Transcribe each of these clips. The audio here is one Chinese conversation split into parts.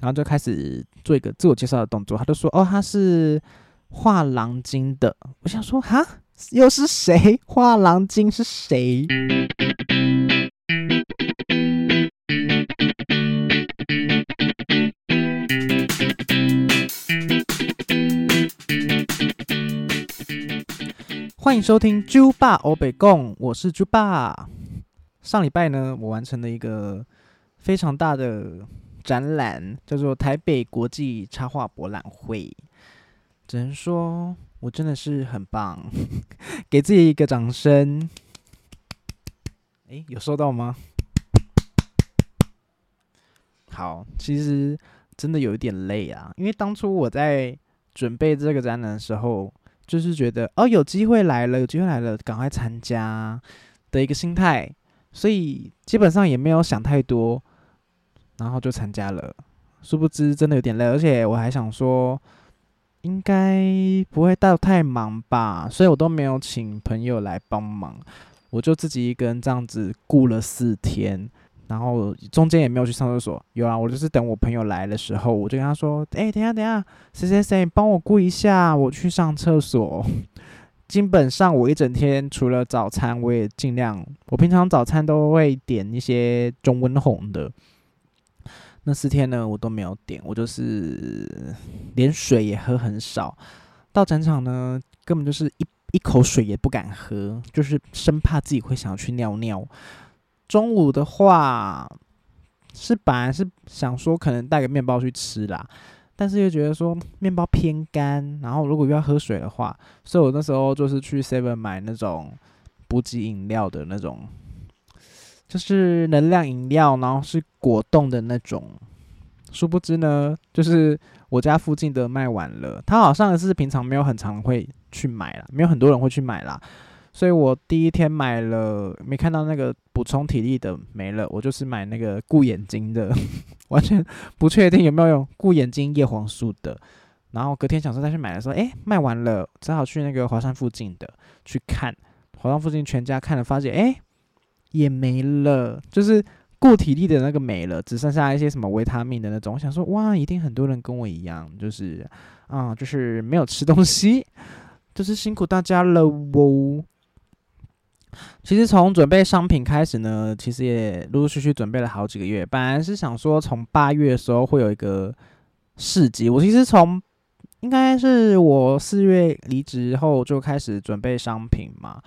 然后就开始做一个自我介绍的动作。他就说：“哦，他是画廊精的。”我想说：“哈，又是谁？画廊精是谁？”欢迎收听猪爸欧北贡，我是猪爸。上礼拜呢，我完成了一个非常大的展览，叫做台北国际插画博览会。只能说我真的是很棒，给自己一个掌声。诶，有收到吗？好，其实真的有一点累啊，因为当初我在准备这个展览的时候。就是觉得哦，有机会来了，有机会来了，赶快参加的一个心态，所以基本上也没有想太多，然后就参加了。殊不知真的有点累，而且我还想说，应该不会到太忙吧，所以我都没有请朋友来帮忙，我就自己一个人这样子顾了四天。然后中间也没有去上厕所，有啊，我就是等我朋友来的时候，我就跟他说：“哎，等下等下，谁谁谁帮我顾一下，我去上厕所。”基本上我一整天除了早餐，我也尽量，我平常早餐都会点一些中温红的。那四天呢，我都没有点，我就是连水也喝很少。到展场呢，根本就是一一口水也不敢喝，就是生怕自己会想要去尿尿。中午的话，是本来是想说可能带个面包去吃啦，但是又觉得说面包偏干，然后如果又要喝水的话，所以我那时候就是去 Seven 买那种补给饮料的那种，就是能量饮料，然后是果冻的那种。殊不知呢，就是我家附近的卖完了，他好像是平常没有很常会去买啦，没有很多人会去买啦。所以我第一天买了，没看到那个补充体力的没了，我就是买那个顾眼睛的，完全不确定有没有用顾眼睛叶黄素的。然后隔天想说再去买的时候，哎，卖完了，只好去那个华山附近的去看。华山附近全家看了，发现哎也没了，就是固体力的那个没了，只剩下一些什么维他命的那种。我想说哇，一定很多人跟我一样，就是啊，就是没有吃东西，就是辛苦大家了哦。其实从准备商品开始呢，其实也陆陆续续准备了好几个月。本来是想说从八月的时候会有一个市集，我其实从应该是我四月离职后就开始准备商品嘛，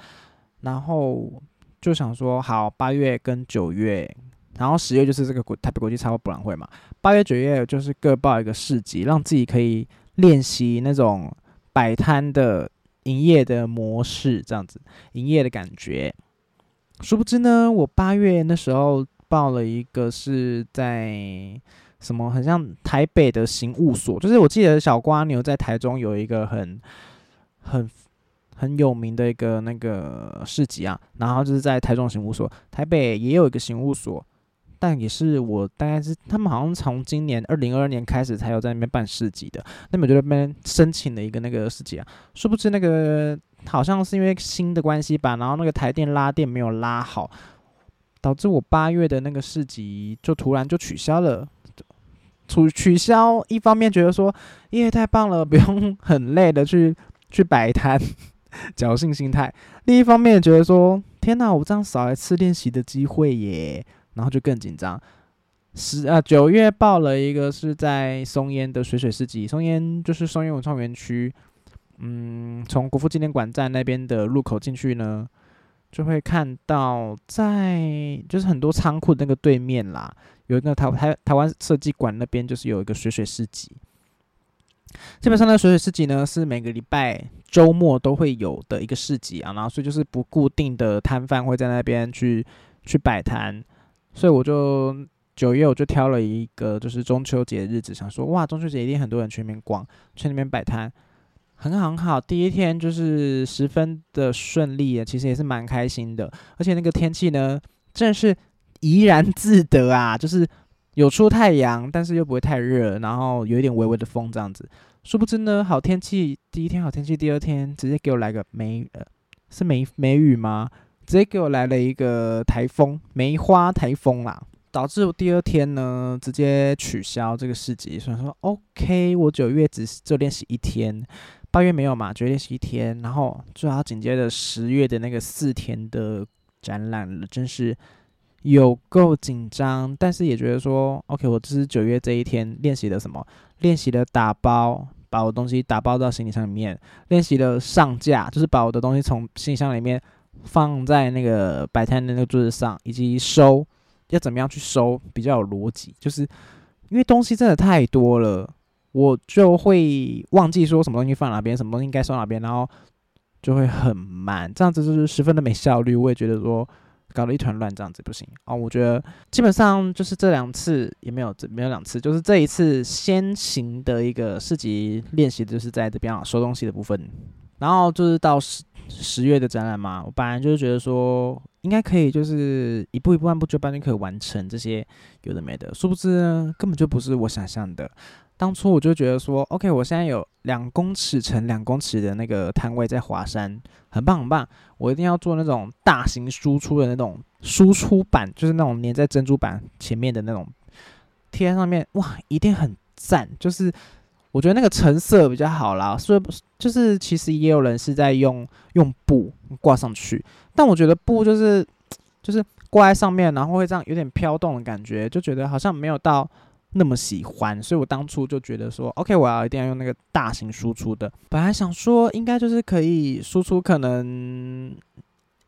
然后就想说好八月跟九月，然后十月就是这个国台北国际插画博览会嘛，八月九月就是各报一个市集，让自己可以练习那种摆摊的。营业的模式这样子，营业的感觉。殊不知呢，我八月那时候报了一个是在什么，很像台北的刑务所，就是我记得小瓜牛在台中有一个很很很有名的一个那个市集啊，然后就是在台中刑务所，台北也有一个刑务所。但也是我大概是他们好像从今年二零二二年开始才有在那边办市集的，那边就那边申请了一个那个市集啊，殊不知那个好像是因为新的关系吧，然后那个台电拉电没有拉好，导致我八月的那个市集就突然就取消了。取取消，一方面觉得说，因为太棒了，不用很累的去去摆摊，侥幸心态；另一方面觉得说，天哪，我这样少一次练习的机会耶。然后就更紧张，十啊九月报了一个是在松烟的水水市集，松烟就是松烟文创园区，嗯，从国父纪念馆站那边的入口进去呢，就会看到在就是很多仓库那个对面啦，有一个台台台湾设计馆那边就是有一个水水市集，基本上呢水水市集呢是每个礼拜周末都会有的一个市集啊，然后所以就是不固定的摊贩会在那边去去摆摊。所以我就九月我就挑了一个就是中秋节日子，想说哇中秋节一定很多人去那边逛，去那边摆摊，很好很好。第一天就是十分的顺利，其实也是蛮开心的。而且那个天气呢，真是怡然自得啊，就是有出太阳，但是又不会太热，然后有一点微微的风这样子。殊不知呢，好天气第一天好天气，第二天直接给我来个梅呃，是梅梅雨吗？直接给我来了一个台风，梅花台风啦！导致我第二天呢直接取消这个市集，所以说 OK，我九月只就练习一天，八月没有嘛，九月练习一天，然后就要紧接着十月的那个四天的展览了，真是有够紧张，但是也觉得说 OK，我只是九月这一天练习了什么？练习了打包，把我东西打包到行李箱里面；练习了上架，就是把我的东西从行李箱里面放在那个摆摊的那个桌子上，以及收。要怎么样去收比较有逻辑？就是因为东西真的太多了，我就会忘记说什么东西放哪边，什么东西应该收哪边，然后就会很慢，这样子就是十分的没效率。我也觉得说搞得一团乱，这样子不行哦。我觉得基本上就是这两次也没有，没有两次，就是这一次先行的一个市级练习，就是在这边啊收东西的部分，然后就是到十十月的展览嘛，我本来就是觉得说。应该可以，就是一步一步按部就班就可以完成这些有的没的。殊不知，根本就不是我想象的。当初我就觉得说，OK，我现在有两公尺乘两公尺的那个摊位在华山，很棒很棒。我一定要做那种大型输出的那种输出板，就是那种粘在珍珠板前面的那种贴在上面，哇，一定很赞。就是我觉得那个成色比较好啦，所以就是其实也有人是在用用布挂上去。但我觉得布就是就是挂在上面，然后会这样有点飘动的感觉，就觉得好像没有到那么喜欢，所以我当初就觉得说，OK，我要一定要用那个大型输出的。本来想说应该就是可以输出可能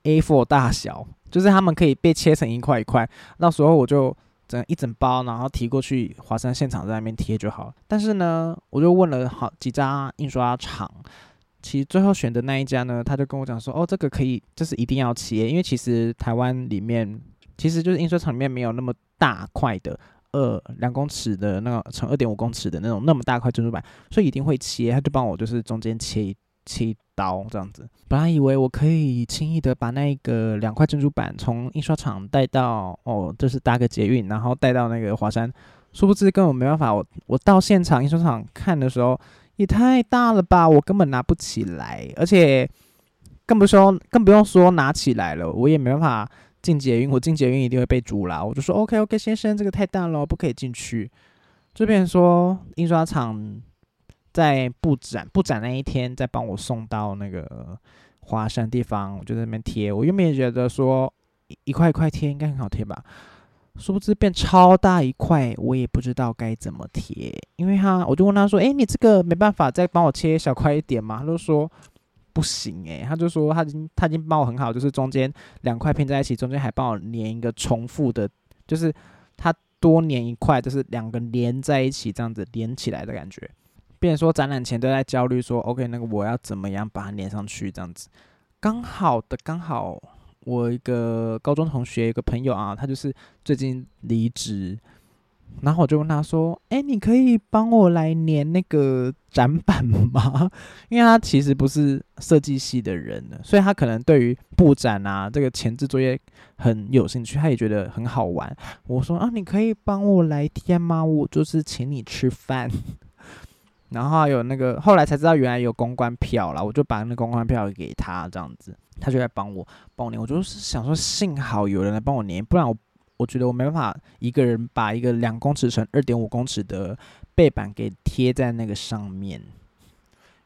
A4 大小，就是他们可以被切成一块一块，到时候我就整一整包，然后提过去华山现场在那边贴就好了。但是呢，我就问了好几家印刷厂。其实最后选的那一家呢，他就跟我讲说，哦，这个可以，这是一定要切，因为其实台湾里面其实就是印刷厂里面没有那么大块的二两公尺的那个乘二点五公尺的那种那么大块珍珠板，所以一定会切。他就帮我就是中间切一切一刀这样子。本来以为我可以轻易的把那个两块珍珠板从印刷厂带到哦，就是搭个捷运，然后带到那个华山，殊不知根本没办法。我我到现场印刷厂看的时候。也太大了吧，我根本拿不起来，而且更不说，更不用说拿起来了，我也没办法进捷运，我进捷运一定会被阻拦。我就说 OK OK，先生，这个太大了，不可以进去。这边说印刷厂在布展布展那一天，再帮我送到那个华山地方，我就在那边贴。我原本也觉得说一块一块贴应该很好贴吧。殊不知变超大一块，我也不知道该怎么贴，因为他我就问他说：“哎，你这个没办法再帮我切小块一点吗？”他就说：“不行。”哎，他就说他已经他已经帮我很好，就是中间两块拼在一起，中间还帮我粘一个重复的，就是他多粘一块，就是两个连在一起这样子连起来的感觉。变说展览前都在焦虑说：“OK，那个我要怎么样把它粘上去？”这样子刚好的刚好。我一个高中同学，一个朋友啊，他就是最近离职，然后我就问他说：“哎，你可以帮我来粘那个展板吗？” 因为他其实不是设计系的人，所以他可能对于布展啊这个前置作业很有兴趣，他也觉得很好玩。我说：“啊，你可以帮我来贴吗？我就是请你吃饭。” 然后还有那个，后来才知道原来有公关票了，我就把那公关票给他，这样子，他就来帮我帮我粘。我就是想说，幸好有人来帮我粘，不然我我觉得我没办法一个人把一个两公尺乘二点五公尺的背板给贴在那个上面。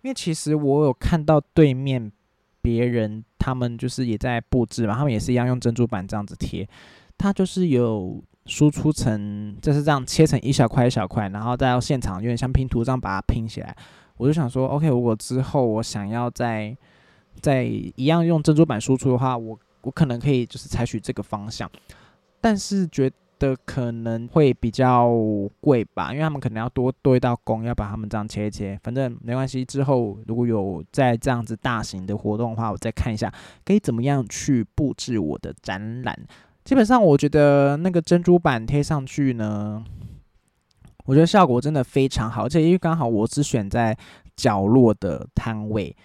因为其实我有看到对面别人他们就是也在布置嘛，他们也是一样用珍珠板这样子贴，他就是有。输出成就是这样切成一小块一小块，然后再到现场有点像拼图这样把它拼起来。我就想说，OK，如果之后我想要再再一样用珍珠板输出的话，我我可能可以就是采取这个方向，但是觉得可能会比较贵吧，因为他们可能要多多一道工，要把他们这样切一切。反正没关系，之后如果有在这样子大型的活动的话，我再看一下可以怎么样去布置我的展览。基本上，我觉得那个珍珠板贴上去呢，我觉得效果真的非常好。而且因为刚好我只选在角落的摊位，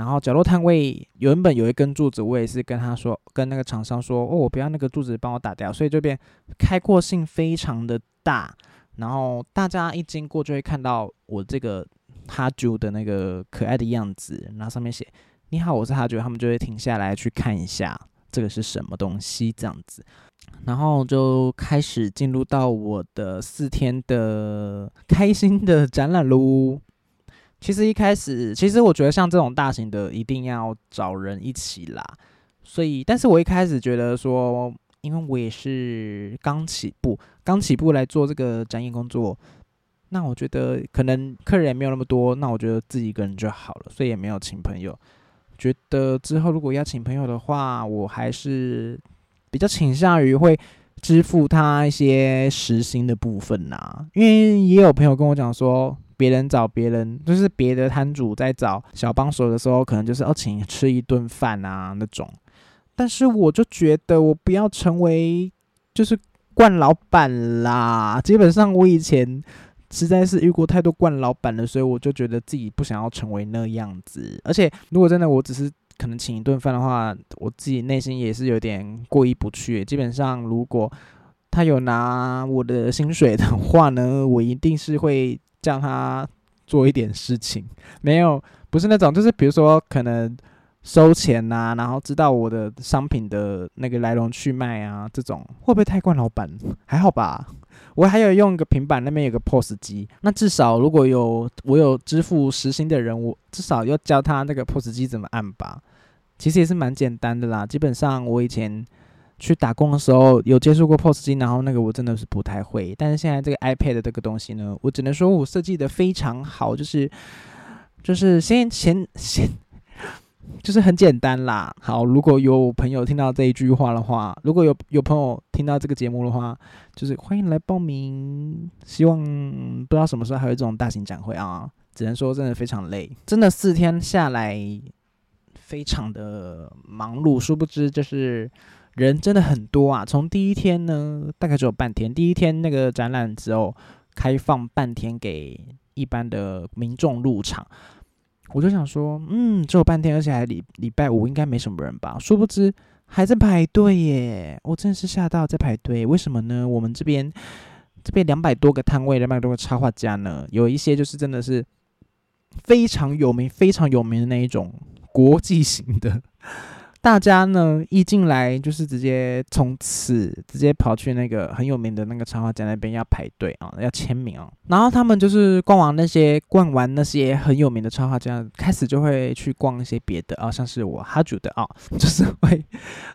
然后角落摊位原本有一根柱子，我也是跟他说，跟那个厂商说，哦，我不要那个柱子，帮我打掉。所以这边开阔性非常的大，然后大家一经过就会看到我这个哈啾的那个可爱的样子，然后上面写“你好，我是哈啾”，他们就会停下来去看一下。这个是什么东西这样子。然后就开始进入到我的四天的开心的展览喽。其实一开始，其实我觉得像这种大型的，一定要找人一起啦。所以，但是我一开始觉得说，因为我也是刚起步，刚起步来做这个展演工作，那我觉得可能客人也没有那么多，那我觉得自己一个人就好了，所以也没有请朋友。觉得之后如果要请朋友的话，我还是。比较倾向于会支付他一些时薪的部分呐，因为也有朋友跟我讲说，别人找别人，就是别的摊主在找小帮手的时候，可能就是要请吃一顿饭啊那种。但是我就觉得我不要成为就是惯老板啦，基本上我以前实在是遇过太多惯老板了，所以我就觉得自己不想要成为那样子。而且如果真的我只是。可能请一顿饭的话，我自己内心也是有点过意不去。基本上，如果他有拿我的薪水的话呢，我一定是会叫他做一点事情。没有，不是那种，就是比如说可能收钱呐，然后知道我的商品的那个来龙去脉啊，这种会不会太惯老板？还好吧。我还有用一个平板，那边有个 POS 机，那至少如果有我有支付实薪的人，我至少要教他那个 POS 机怎么按吧。其实也是蛮简单的啦。基本上我以前去打工的时候有接触过 POS 机，然后那个我真的是不太会。但是现在这个 iPad 这个东西呢，我只能说我设计的非常好，就是就是先先先。就是很简单啦。好，如果有朋友听到这一句话的话，如果有有朋友听到这个节目的话，就是欢迎来报名。希望不知道什么时候还有这种大型展会啊，只能说真的非常累，真的四天下来非常的忙碌。殊不知就是人真的很多啊。从第一天呢，大概只有半天，第一天那个展览只有开放半天给一般的民众入场。我就想说，嗯，只有半天，而且还礼礼拜五，应该没什么人吧？殊不知还在排队耶！我真的是吓到在排队。为什么呢？我们这边这边两百多个摊位，两百多个插画家呢，有一些就是真的是非常有名、非常有名的那一种国际型的。大家呢一进来就是直接从此直接跑去那个很有名的那个插画家那边要排队啊，要签名啊。然后他们就是逛完那些逛完那些很有名的插画家，开始就会去逛一些别的啊，像是我哈主的啊，就是会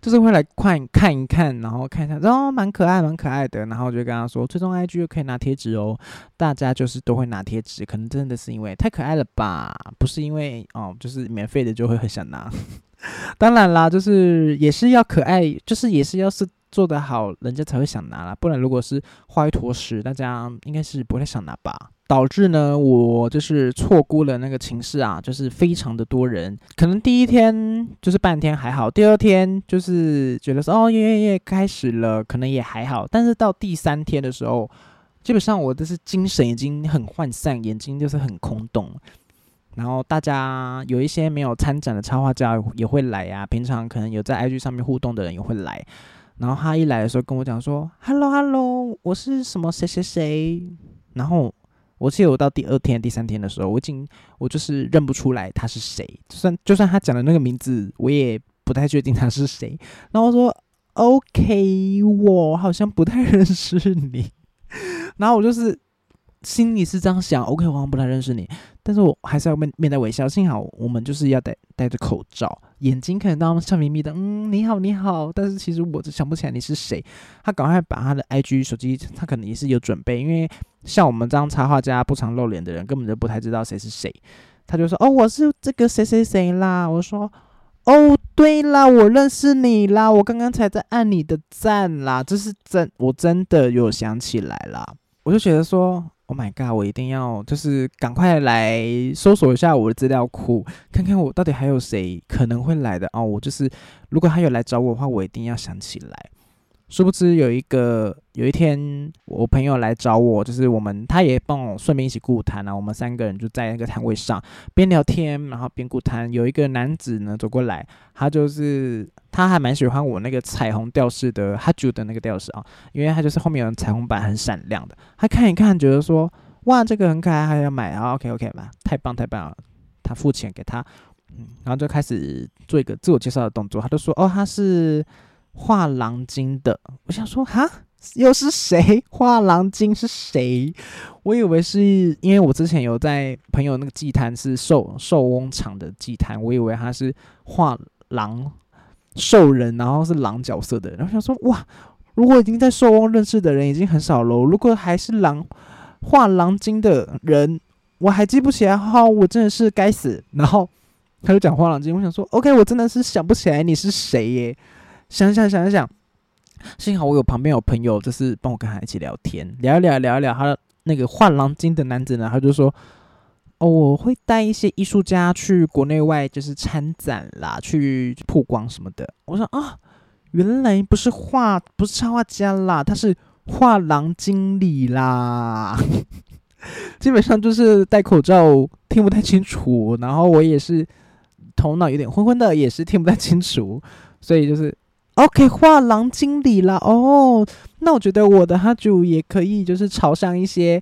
就是会来看看一看，然后看一下，然后蛮可爱蛮可爱的。然后就跟他说，最终 IG 又可以拿贴纸哦。大家就是都会拿贴纸，可能真的是因为太可爱了吧，不是因为哦，就是免费的就会很想拿。当然啦，就是也是要可爱，就是也是要是做得好，人家才会想拿啦。不然如果是画一坨屎，大家应该是不太想拿吧。导致呢，我就是错估了那个情势啊，就是非常的多人。可能第一天就是半天还好，第二天就是觉得说哦耶耶耶开始了，可能也还好。但是到第三天的时候，基本上我就是精神已经很涣散，眼睛就是很空洞。然后大家有一些没有参展的插画家也会来呀，平常可能有在 IG 上面互动的人也会来。然后他一来的时候跟我讲说：“Hello Hello，我是什么谁谁谁。”然后我记得我到第二天、第三天的时候，我已经我就是认不出来他是谁，就算就算他讲的那个名字，我也不太确定他是谁。然后我说：“OK，我好像不太认识你。” 然后我就是。心里是这样想，OK，我好像不太认识你，但是我还是要面面带微笑。幸好我们就是要戴戴着口罩，眼睛可能当笑眯眯的，嗯，你好，你好。但是其实我想不起来你是谁。他赶快把他的 IG 手机，他可能也是有准备，因为像我们这样插画家不常露脸的人，根本就不太知道谁是谁。他就说：“哦，我是这个谁谁谁啦。”我说：“哦，对啦，我认识你啦，我刚刚才在按你的赞啦，这是真，我真的有想起来啦。”我就觉得说。Oh my god！我一定要就是赶快来搜索一下我的资料库，看看我到底还有谁可能会来的哦。我就是如果他有来找我的话，我一定要想起来。殊不知有一个有一天，我朋友来找我，就是我们他也帮我顺便一起顾摊啊。我们三个人就在那个摊位上边聊天，然后边顾摊。有一个男子呢走过来，他就是他还蛮喜欢我那个彩虹吊饰的哈朱的那个吊饰啊，因为他就是后面有彩虹板，很闪亮的。他看一看，觉得说哇，这个很可爱，还要买啊。OK OK 吧，太棒太棒了。他付钱给他，嗯，然后就开始做一个自我介绍的动作，他就说：“哦，他是画廊精的。”我想说：“哈，又是谁？画廊精是谁？”我以为是因为我之前有在朋友那个祭坛是寿寿翁场的祭坛，我以为他是画廊兽人，然后是狼角色的。然后想说：“哇，如果已经在兽翁认识的人已经很少了，如果还是狼画狼精的人，我还记不起来，哈，我真的是该死。”然后。他就讲画狼精，我想说，OK，我真的是想不起来你是谁耶。想想想想，幸好我有旁边有朋友，就是帮我跟他一起聊天，聊一聊，聊一聊。他那个画狼精的男子呢，他就说：“哦，我会带一些艺术家去国内外，就是参展啦，去曝光什么的。”我说：“啊，原来不是画，不是插画家啦，他是画廊经理啦。基本上就是戴口罩，听不太清楚。然后我也是。”头脑有点昏昏的，也是听不太清楚，所以就是 OK 画廊经理啦。哦，那我觉得我的哈主也可以，就是朝向一些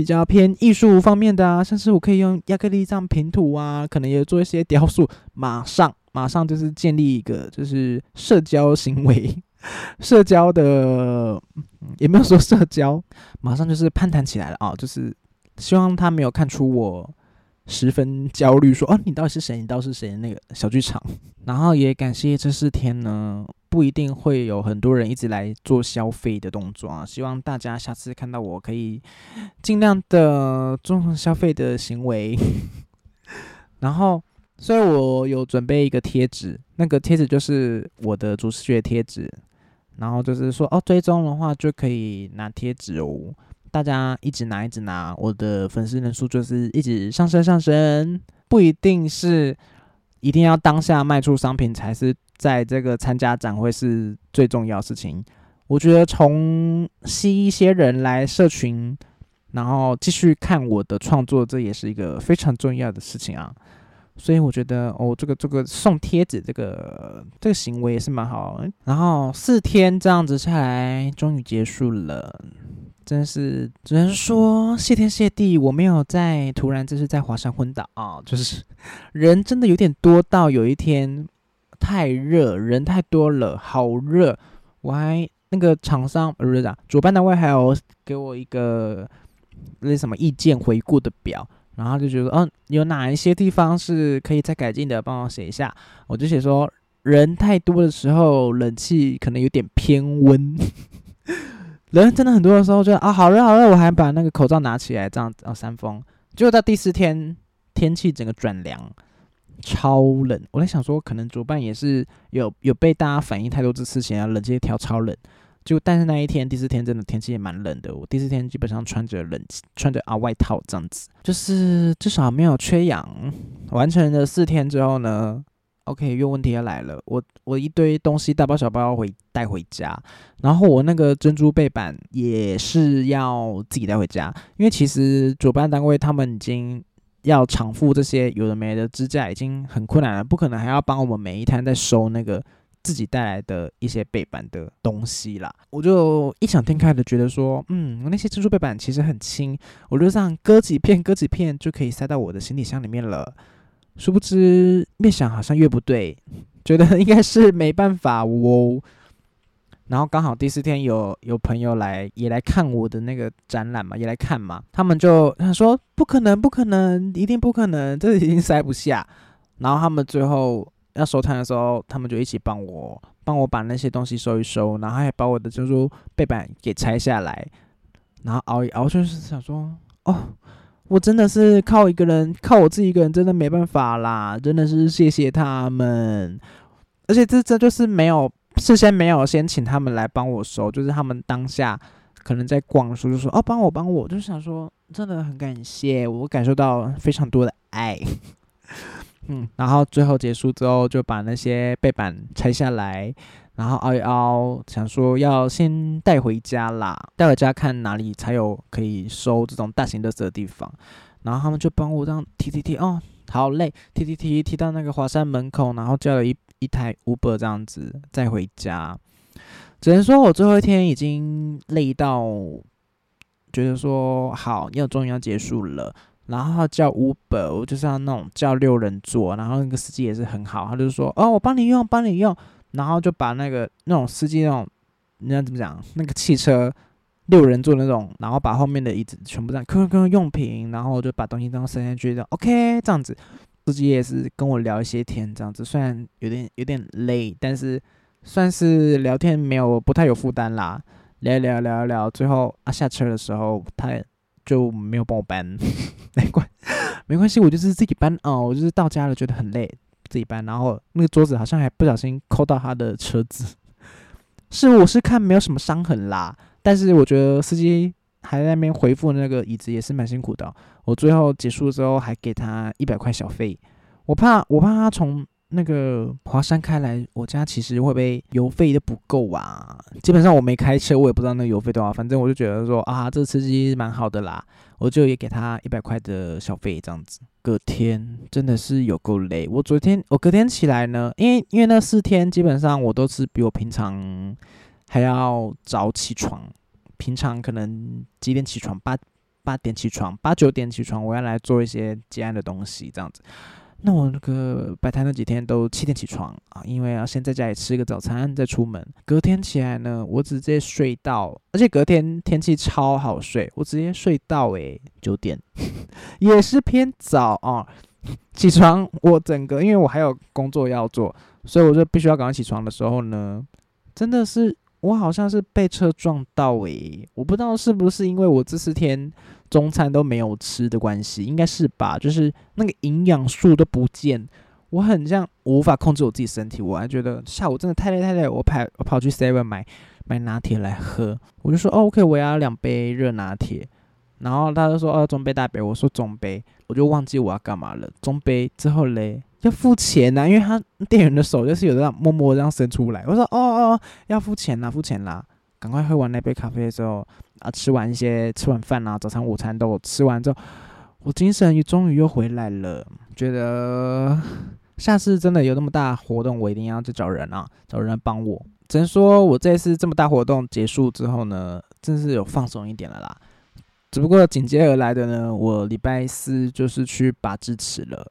比较偏艺术方面的啊，像是我可以用亚克力这样平涂啊，可能也做一些雕塑。马上马上就是建立一个就是社交行为，社交的也没有说社交，马上就是攀谈起来了啊，就是希望他没有看出我。十分焦虑，说：“哦，你到底是谁？你到底是谁？”那个小剧场，然后也感谢这四天呢，不一定会有很多人一直来做消费的动作啊。希望大家下次看到我可以尽量的做消费的行为。然后，所以我有准备一个贴纸，那个贴纸就是我的主视觉贴纸，然后就是说，哦，追踪的话就可以拿贴纸哦。大家一直拿，一直拿，我的粉丝人数就是一直上升上升。不一定是一定要当下卖出商品才是在这个参加展会是最重要事情。我觉得从吸一些人来社群，然后继续看我的创作，这也是一个非常重要的事情啊。所以我觉得哦，这个这个送贴纸这个这个行为也是蛮好。然后四天这样子下来，终于结束了。真是只能说谢天谢地，我没有在突然就是在华山昏倒啊！就是人真的有点多到有一天太热，人太多了，好热。我还那个厂商不是啊，主办单位还有给我一个那什么意见回顾的表，然后就觉得嗯，有哪一些地方是可以再改进的，帮我写一下。我就写说人太多的时候，冷气可能有点偏温。人真的很多的时候，就啊好热好热，我还把那个口罩拿起来，这样哦扇风。结果到第四天，天气整个转凉，超冷。我在想说，可能主办也是有有被大家反映太多次事情啊，冷气调超冷。就但是那一天第四天真的天气也蛮冷的，我第四天基本上穿着冷穿着啊外套这样子，就是至少没有缺氧。完成了四天之后呢？OK，又问题要来了，我我一堆东西大包小包要回带回家，然后我那个珍珠背板也是要自己带回家，因为其实主办单位他们已经要偿付这些有的没的支架已经很困难了，不可能还要帮我们每一摊在收那个自己带来的一些背板的东西啦。我就异想天开的觉得说，嗯，那些珍珠背板其实很轻，我就这样割几片割几片就可以塞到我的行李箱里面了。殊不知，越想好像越不对，觉得应该是没办法哦。然后刚好第四天有有朋友来，也来看我的那个展览嘛，也来看嘛。他们就他说不可能，不可能，一定不可能，这已经塞不下。然后他们最后要收摊的时候，他们就一起帮我帮我把那些东西收一收，然后还把我的珍珠背板给拆下来，然后熬一熬，就是想说哦。我真的是靠一个人，靠我自己一个人，真的没办法啦！真的是谢谢他们，而且这这就是没有事先没有先请他们来帮我收，就是他们当下可能在逛书，就说哦帮我帮我，就想说真的很感谢，我感受到非常多的爱。嗯，然后最后结束之后，就把那些背板拆下来。然后凹一凹，想说要先带回家啦，带回家看哪里才有可以收这种大型垃圾的地方。然后他们就帮我这样提提提，哦，好累，提提提提到那个华山门口，然后叫了一一台 Uber 这样子再回家。只能说我最后一天已经累到，觉得说好，要终于要结束了。然后叫 Uber，我就是要那种叫六人座，然后那个司机也是很好，他就说哦，我帮你用，帮你用，然后就把那个那种司机那种，你要怎么讲，那个汽车六人座那种，然后把后面的椅子全部这样，各各用品，然后就把东西都塞进去，这样 OK，这样子，司机也是跟我聊一些天，这样子，虽然有点有点累，但是算是聊天没有不太有负担啦，聊聊聊聊，最后啊下车的时候他。就没有帮我搬，没关没关系，我就是自己搬哦。我就是到家了，觉得很累，自己搬。然后那个桌子好像还不小心扣到他的车子，是我是看没有什么伤痕啦。但是我觉得司机还在那边回复那个椅子也是蛮辛苦的。我最后结束之后还给他一百块小费，我怕我怕他从。那个华山开来，我家其实会不会油费都不够啊？基本上我没开车，我也不知道那个油费多少。反正我就觉得说啊，这司机蛮好的啦，我就也给他一百块的小费这样子。隔天真的是有够累。我昨天我隔天起来呢，因为因为那四天基本上我都是比我平常还要早起床。平常可能几点起床？八八点起床，八九点起床，我要来做一些接案的东西这样子。那我那个摆摊那几天都七点起床啊，因为要先在家里吃个早餐再出门。隔天起来呢，我直接睡到，而且隔天天气超好睡，我直接睡到诶九点，也是偏早啊。起床我整个，因为我还有工作要做，所以我就必须要赶快起床的时候呢，真的是我好像是被车撞到诶，我不知道是不是因为我这四天。中餐都没有吃的关系，应该是吧？就是那个营养素都不见，我很像无法控制我自己身体。我还觉得下午真的太累太累，我跑我跑去 Seven 买买拿铁来喝，我就说哦 OK，我要两杯热拿铁。然后他就说哦，中杯大杯，我说中杯，我就忘记我要干嘛了。中杯之后嘞，要付钱呐，因为他店员的手就是有这样默默这样伸出来。我说哦哦，要付钱啦，付钱啦，赶快喝完那杯咖啡之后。啊，吃完一些，吃完饭啊，早餐、午餐都吃完之后，我精神终于又回来了。觉得下次真的有那么大活动，我一定要去找人啊，找人帮我。只能说我这次这么大活动结束之后呢，真是有放松一点了啦。只不过紧接而来的呢，我礼拜四就是去拔智齿了。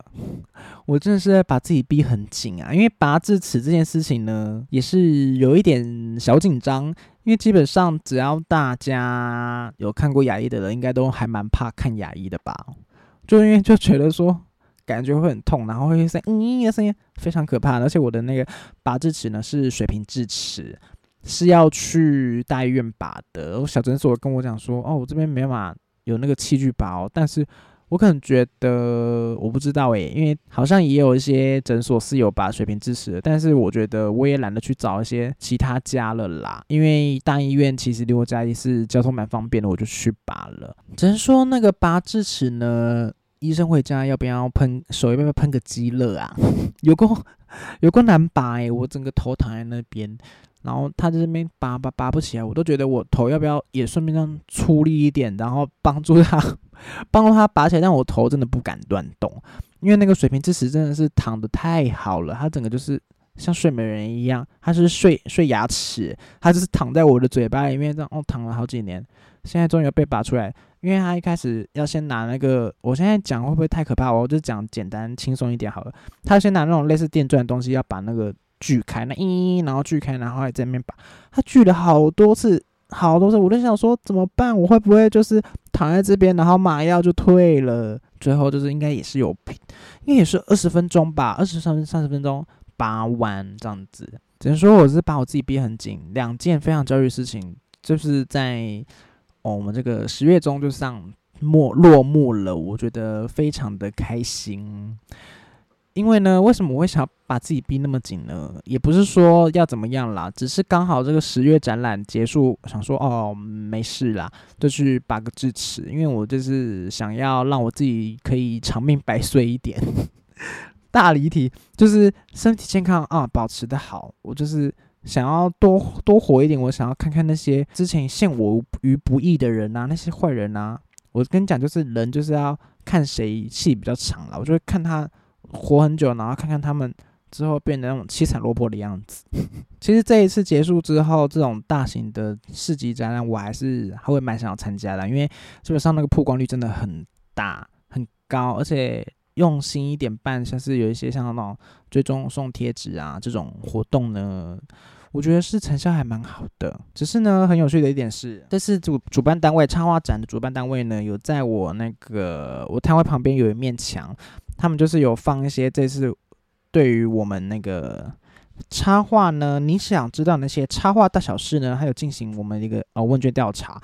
我真的是在把自己逼很紧啊，因为拔智齿这件事情呢，也是有一点小紧张。因为基本上只要大家有看过牙医的人，应该都还蛮怕看牙医的吧？就因为就觉得说感觉会很痛，然后会声嗯的声音非常可怕。而且我的那个拔智齿呢是水平智齿。是要去大医院拔的。我小诊所跟我讲说，哦，我这边没办法有那个器具拔，但是我可能觉得我不知道诶，因为好像也有一些诊所是有拔水平智齿的，但是我觉得我也懒得去找一些其他家了啦，因为大医院其实离我家也是交通蛮方便的，我就去拔了。只能说那个拔智齿呢，医生会家要不要喷手，要不要喷个肌乐啊？有够有够难拔诶，我整个头躺在那边。然后他在这边拔拔拔不起来，我都觉得我头要不要也顺便这样出力一点，然后帮助他 帮助他拔起来。但我头真的不敢乱动，因为那个水平智齿真的是躺的太好了，他整个就是像睡美人一样，他是睡睡牙齿，他就是躺在我的嘴巴里面这样哦，躺了好几年，现在终于被拔出来。因为他一开始要先拿那个，我现在讲会不会太可怕？我就讲简单轻松一点好了。他先拿那种类似电钻的东西，要把那个。锯开那咦，然后锯开，然后还在那边拔，他锯了好多次，好多次，我就想说怎么办？我会不会就是躺在这边，然后麻药就退了？最后就是应该也是有，应该也是二十分钟吧，二十三三十分钟拔完这样子。只能说我是把我自己逼很紧，两件非常焦虑的事情，就是在哦我们这个十月中就上末落幕了，我觉得非常的开心。因为呢，为什么我会想把自己逼那么紧呢？也不是说要怎么样啦，只是刚好这个十月展览结束，想说哦没事啦，就去拔个智齿。因为我就是想要让我自己可以长命百岁一点。大离题，就是身体健康啊，保持的好。我就是想要多多活一点，我想要看看那些之前陷我于不义的人啊，那些坏人啊。我跟你讲，就是人就是要看谁气比较长了，我就会看他。活很久，然后看看他们之后变得那种凄惨落魄的样子。其实这一次结束之后，这种大型的市集展览，我还是还会蛮想要参加的，因为基本上那个曝光率真的很大、很高，而且用心一点办，像是有一些像那种追踪送贴纸啊这种活动呢。我觉得是成效还蛮好的，只是呢，很有趣的一点是，这是主主办单位插画展的主办单位呢，有在我那个我摊位旁边有一面墙，他们就是有放一些这次对于我们那个插画呢，你想知道那些插画大小事呢，还有进行我们一个呃问卷调查，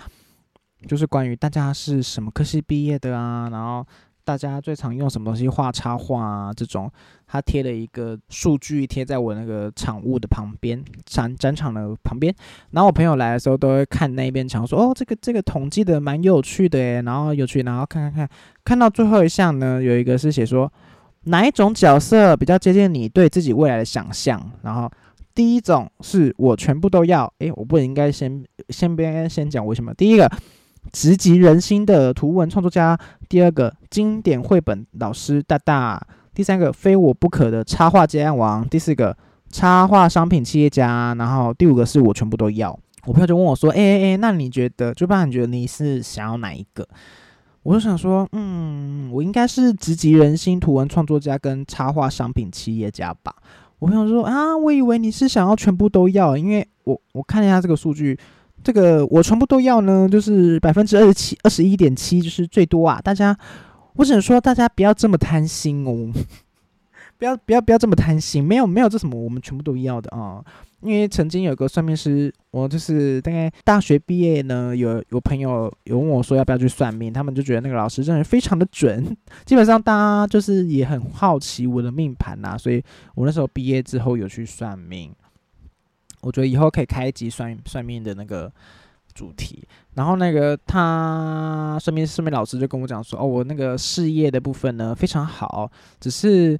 就是关于大家是什么科系毕业的啊，然后。大家最常用什么东西画插画啊？这种他贴了一个数据贴在我那个场务的旁边，展展场的旁边。然后我朋友来的时候都会看那边墙，说：“哦，这个这个统计的蛮有趣的诶。”然后有趣，然后看看看，看到最后一项呢，有一个是写说哪一种角色比较接近你对自己未来的想象。然后第一种是我全部都要。诶，我不应该先先边先讲为什么？第一个。直击人心的图文创作家，第二个经典绘本老师大大，第三个非我不可的插画接案王，第四个插画商品企业家，然后第五个是我全部都要。我朋友就问我说：“哎哎哎，那你觉得，就爸你觉得你是想要哪一个？”我就想说：“嗯，我应该是直击人心图文创作家跟插画商品企业家吧。”我朋友说：“啊，我以为你是想要全部都要，因为我我看一下这个数据。”这个我全部都要呢，就是百分之二十七、二十一点七，就是最多啊！大家，我只能说大家不要这么贪心哦，不要不要不要这么贪心，没有没有这什么，我们全部都要的啊！因为曾经有个算命师，我就是大概大学毕业呢，有有朋友有问我说要不要去算命，他们就觉得那个老师真的非常的准，基本上大家就是也很好奇我的命盘呐，所以我那时候毕业之后有去算命。我觉得以后可以开一集算算命的那个主题，然后那个他算命算命老师就跟我讲说，哦，我那个事业的部分呢非常好，只是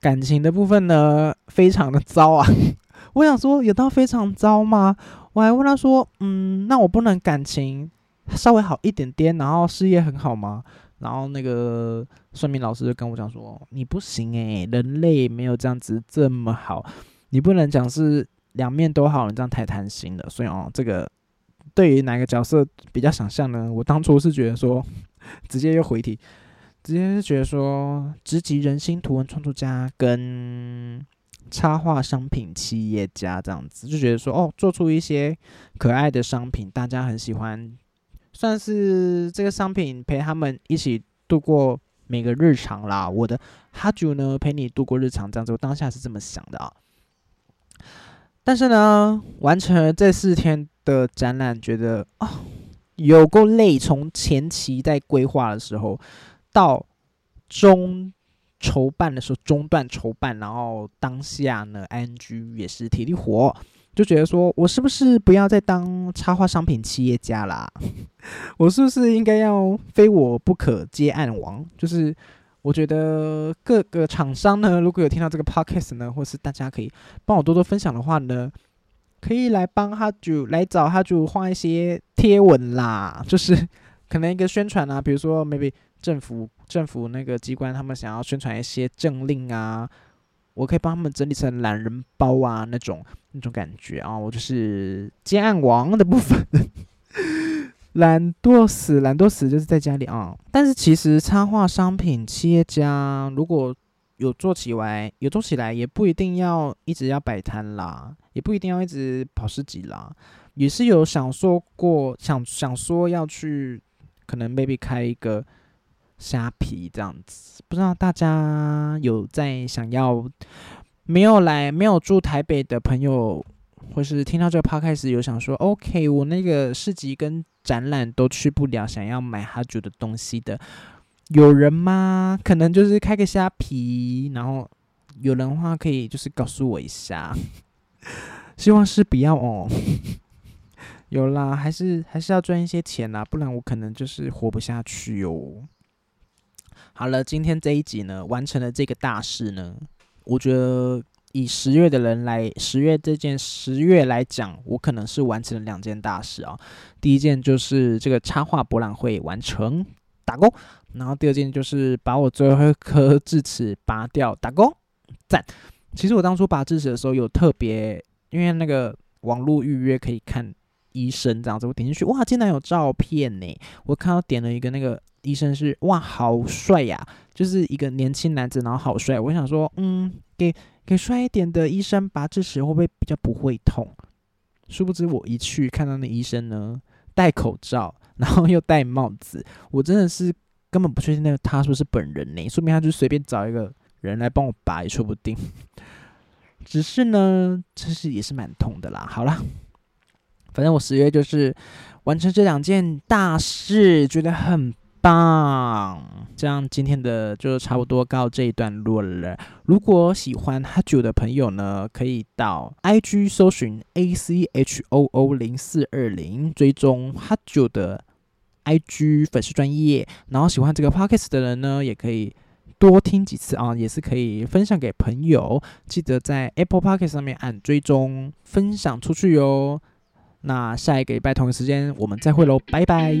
感情的部分呢非常的糟啊。我想说有到非常糟吗？我还问他说，嗯，那我不能感情稍微好一点点，然后事业很好吗？然后那个算命老师就跟我讲说，你不行诶，人类没有这样子这么好，你不能讲是。两面都好，你这样太贪心了。所以哦，这个对于哪个角色比较想象呢？我当初是觉得说，直接又回题，直接是觉得说，直击人心图文创作家跟插画商品企业家这样子，就觉得说，哦，做出一些可爱的商品，大家很喜欢，算是这个商品陪他们一起度过每个日常啦。我的哈主呢，陪你度过日常，这样子，我当下是这么想的啊。但是呢，完成了这四天的展览，觉得啊，有够累。从前期在规划的时候，到中筹办的时候中断筹办，然后当下呢，NG 也是体力活，就觉得说我是不是不要再当插画商品企业家啦？我是不是应该要非我不可接案王？就是。我觉得各个厂商呢，如果有听到这个 podcast 呢，或是大家可以帮我多多分享的话呢，可以来帮他就来找他就画一些贴文啦，就是可能一个宣传啊，比如说 maybe 政府政府那个机关他们想要宣传一些政令啊，我可以帮他们整理成懒人包啊那种那种感觉啊，我就是接案王的部分。懒惰死，懒惰死就是在家里啊。但是其实插画商品企业家如果有做起来，有做起来也不一定要一直要摆摊啦，也不一定要一直跑市集啦，也是有想说过，想想说要去，可能 maybe 开一个虾皮这样子。不知道大家有在想要没有来没有住台北的朋友，或是听到这个 podcast 有想说，OK，我那个市集跟展览都去不了，想要买哈主的东西的有人吗？可能就是开个虾皮，然后有人的话可以就是告诉我一下，希望是不要哦。有啦，还是还是要赚一些钱啦，不然我可能就是活不下去哟。好了，今天这一集呢，完成了这个大事呢，我觉得。以十月的人来，十月这件十月来讲，我可能是完成了两件大事啊。第一件就是这个插画博览会完成，打勾。然后第二件就是把我最后一颗智齿拔掉，打勾，赞。其实我当初拔智齿的时候有特别，因为那个网络预约可以看医生这样子，我点进去，哇，竟然有照片呢！我看到点了一个那个医生是哇，好帅呀，就是一个年轻男子，然后好帅。我想说，嗯，给给帅一点的医生拔智齿会不会比较不会痛？殊不知我一去看到那医生呢，戴口罩，然后又戴帽子，我真的是根本不确定那个他是不是本人呢，说明他就随便找一个人来帮我拔也说不定。只是呢，其实也是蛮痛的啦。好了，反正我十月就是完成这两件大事，觉得很棒。这样今天的就差不多告这一段落了。如果喜欢哈九的朋友呢，可以到 IG 搜寻 A C H O O 零四二零，追踪哈九的 IG 粉丝专业。然后喜欢这个 Podcast 的人呢，也可以。多听几次啊，也是可以分享给朋友。记得在 Apple Park 上面按追踪，分享出去哟。那下一个礼拜同一时间我们再会喽，拜拜。